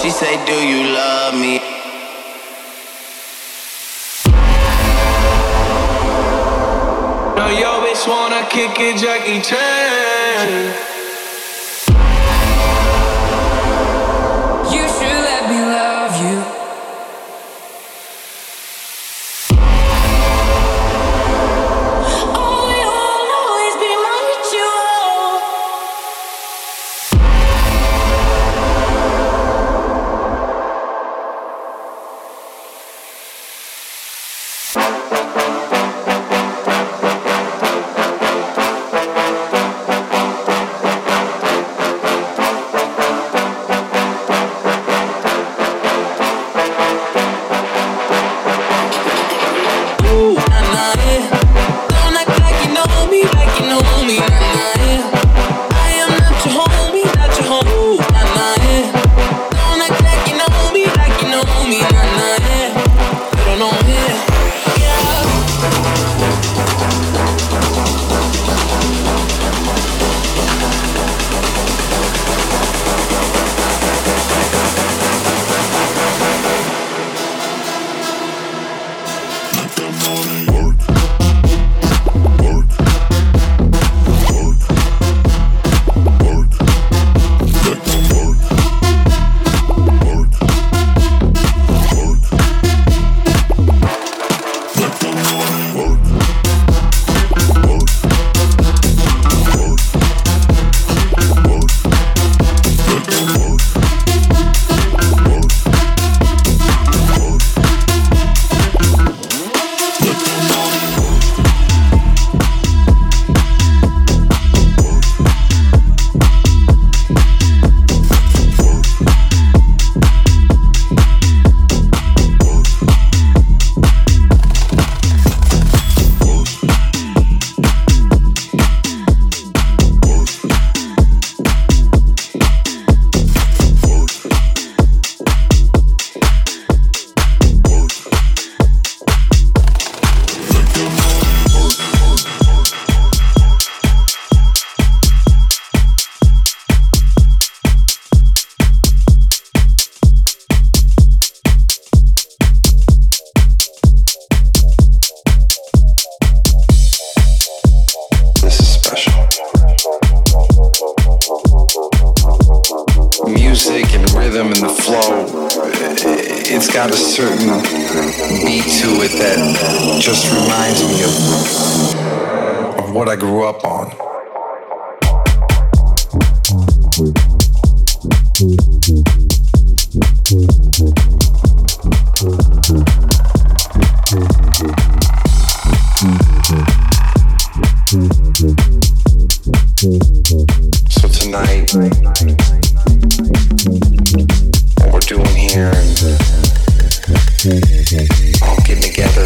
She say, Do you love me? No, yo, bitch wanna kick it, Jackie Chan.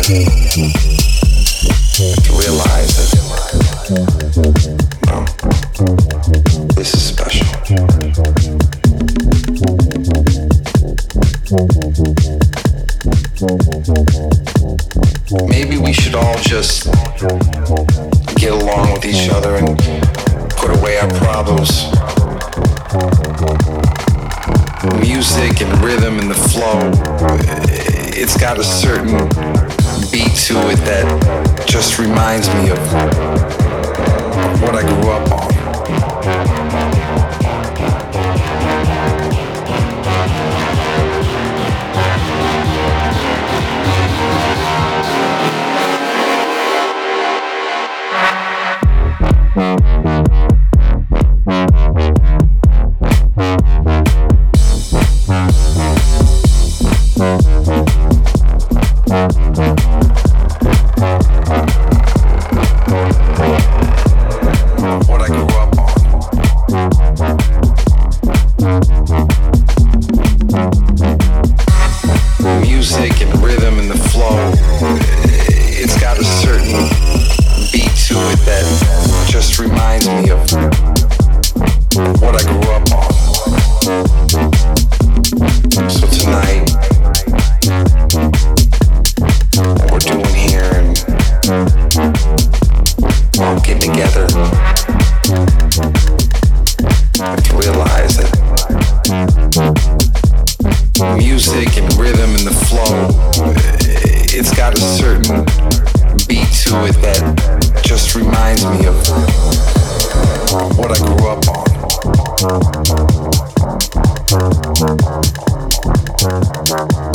Mm-hmm. What me grew Bye.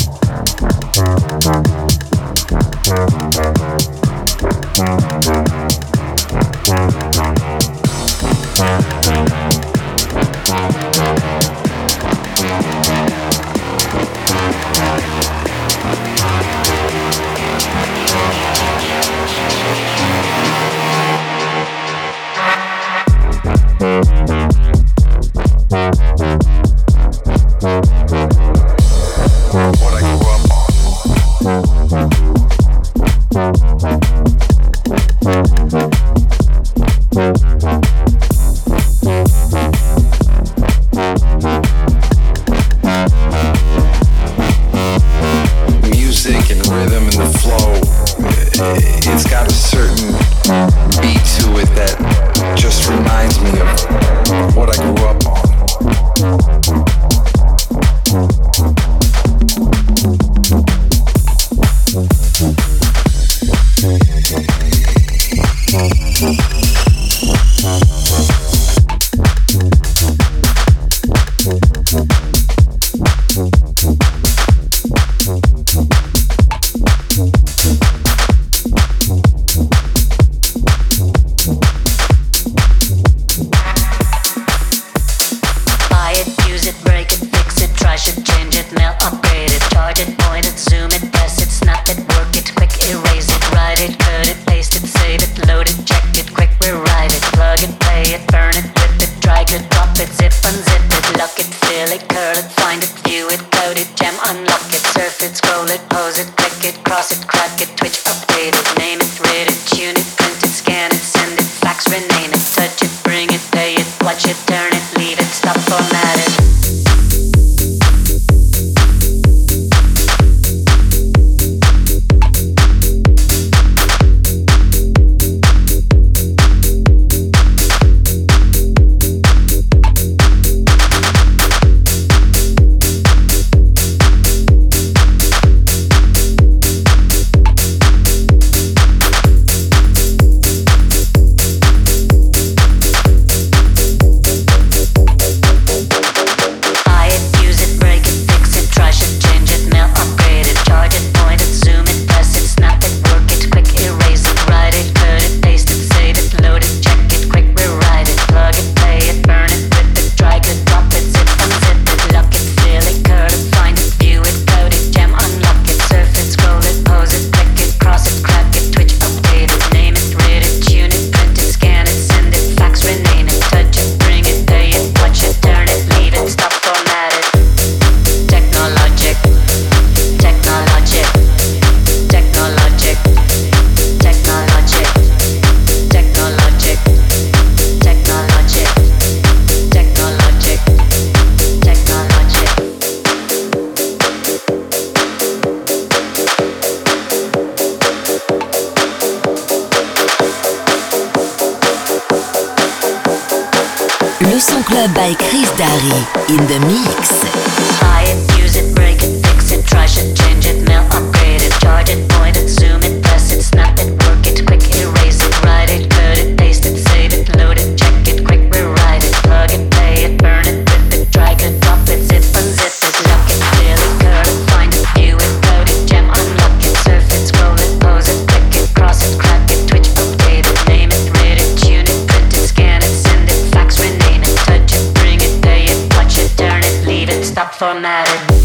automatic.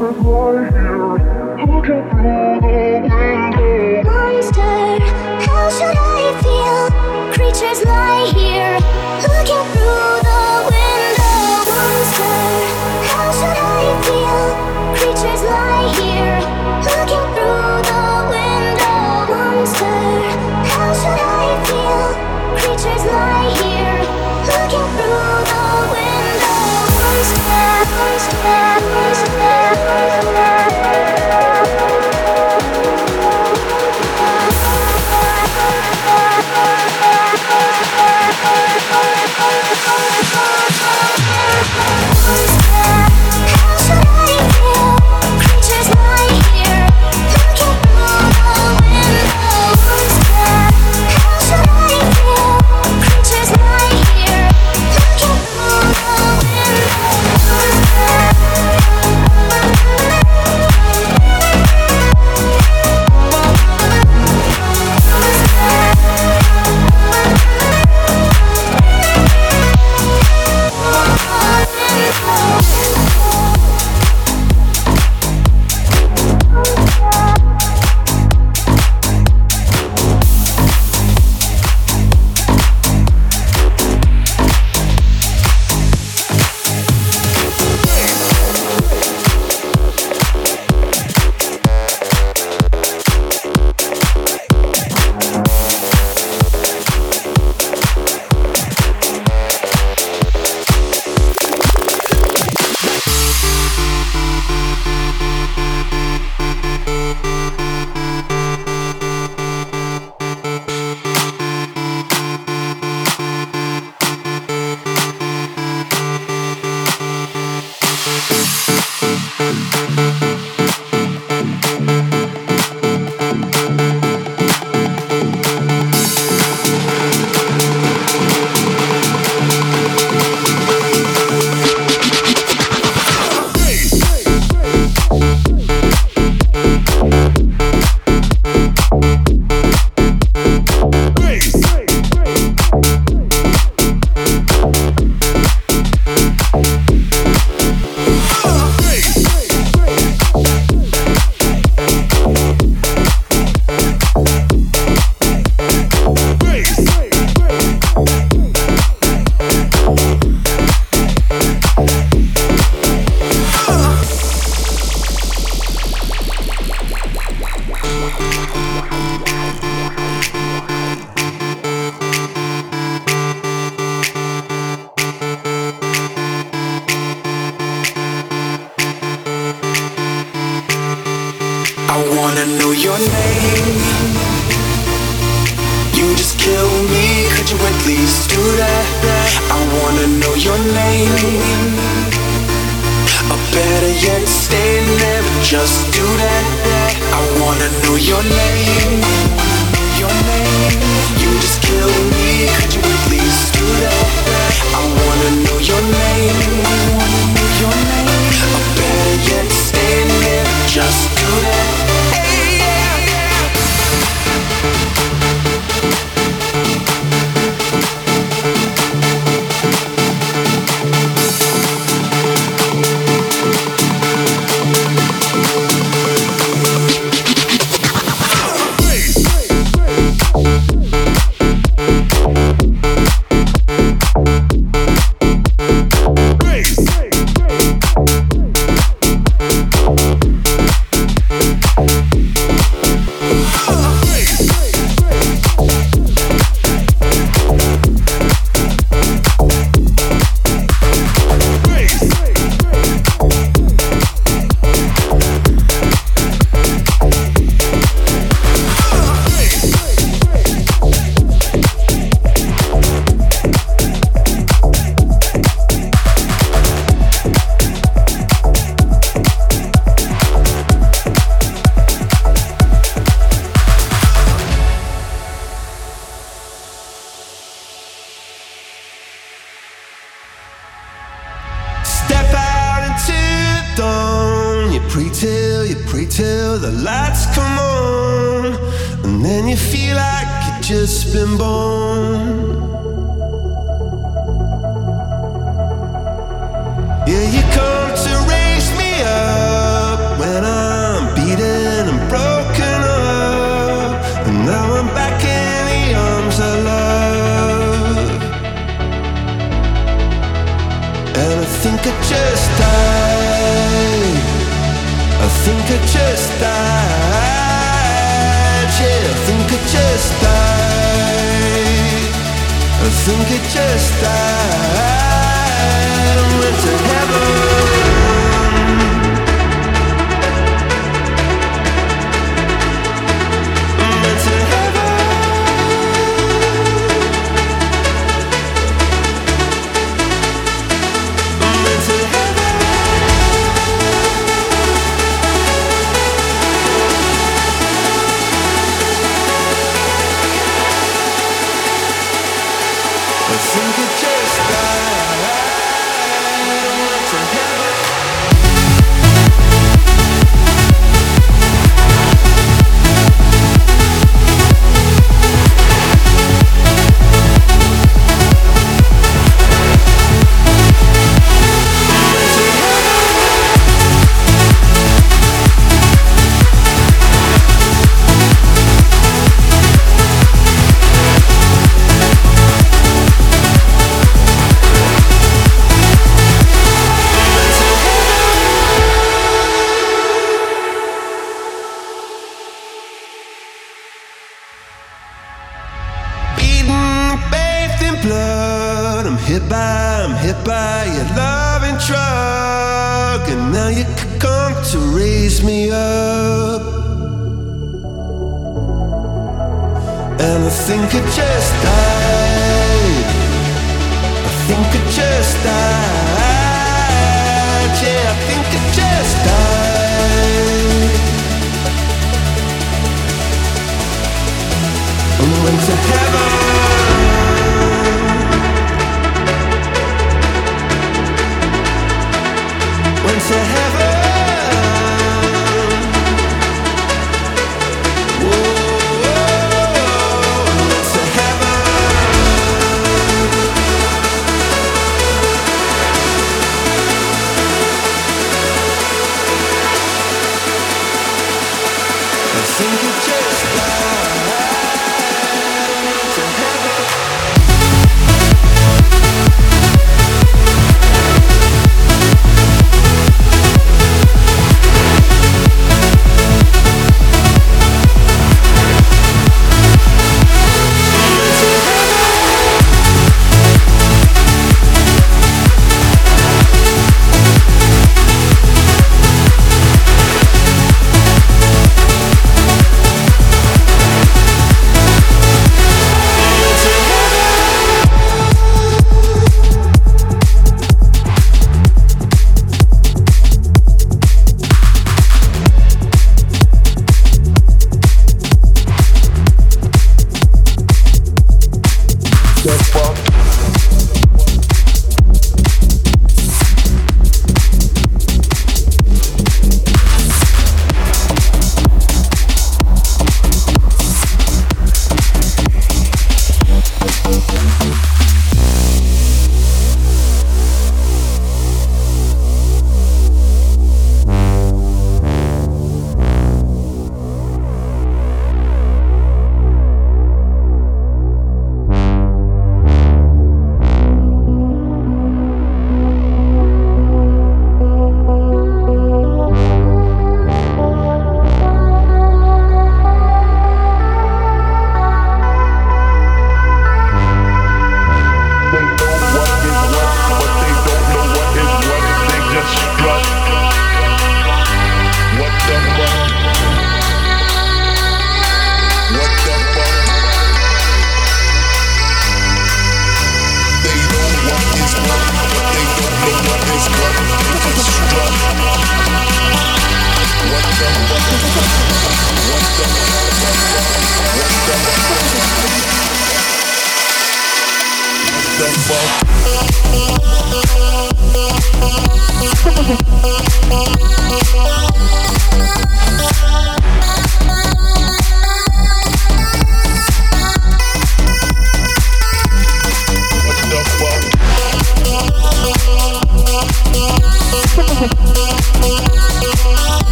Monster, how should I feel? Creatures lie here, looking through the window.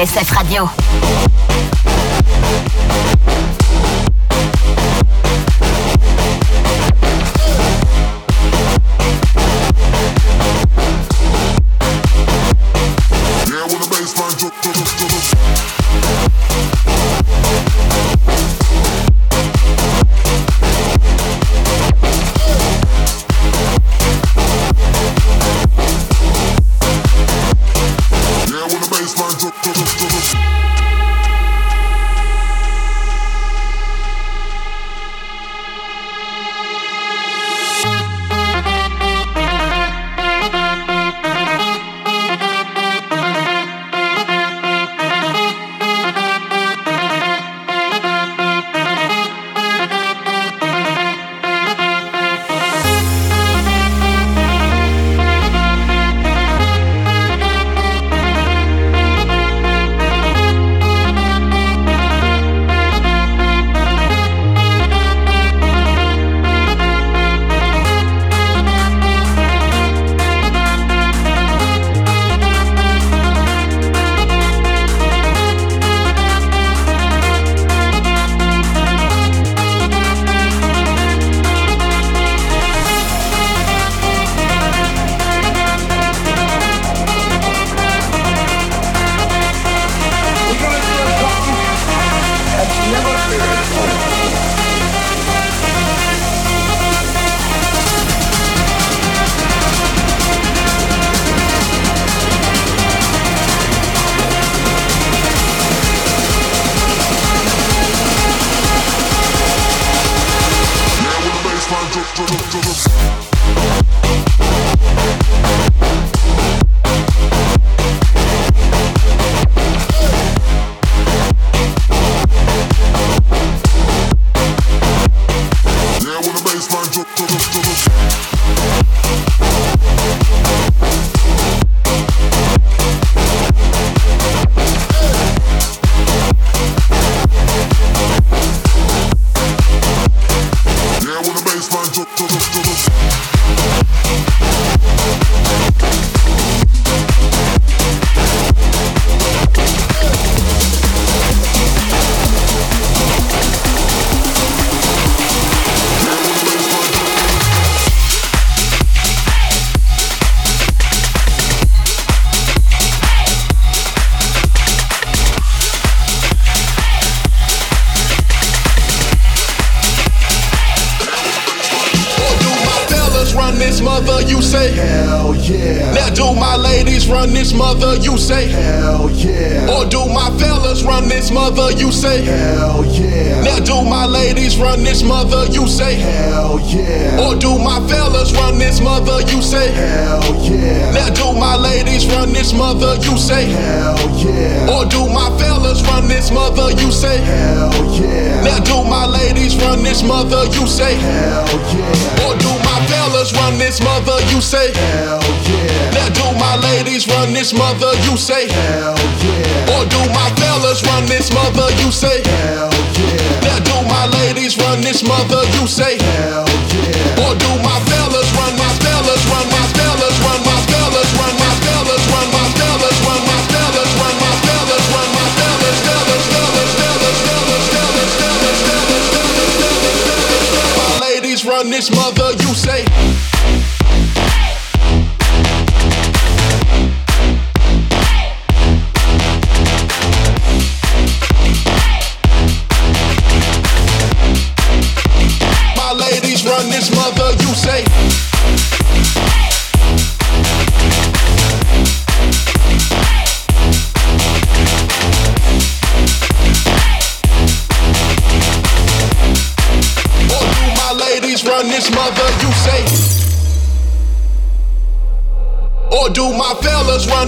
LSF Radio.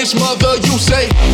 this mother, you say.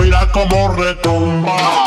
Mira cómo retumba.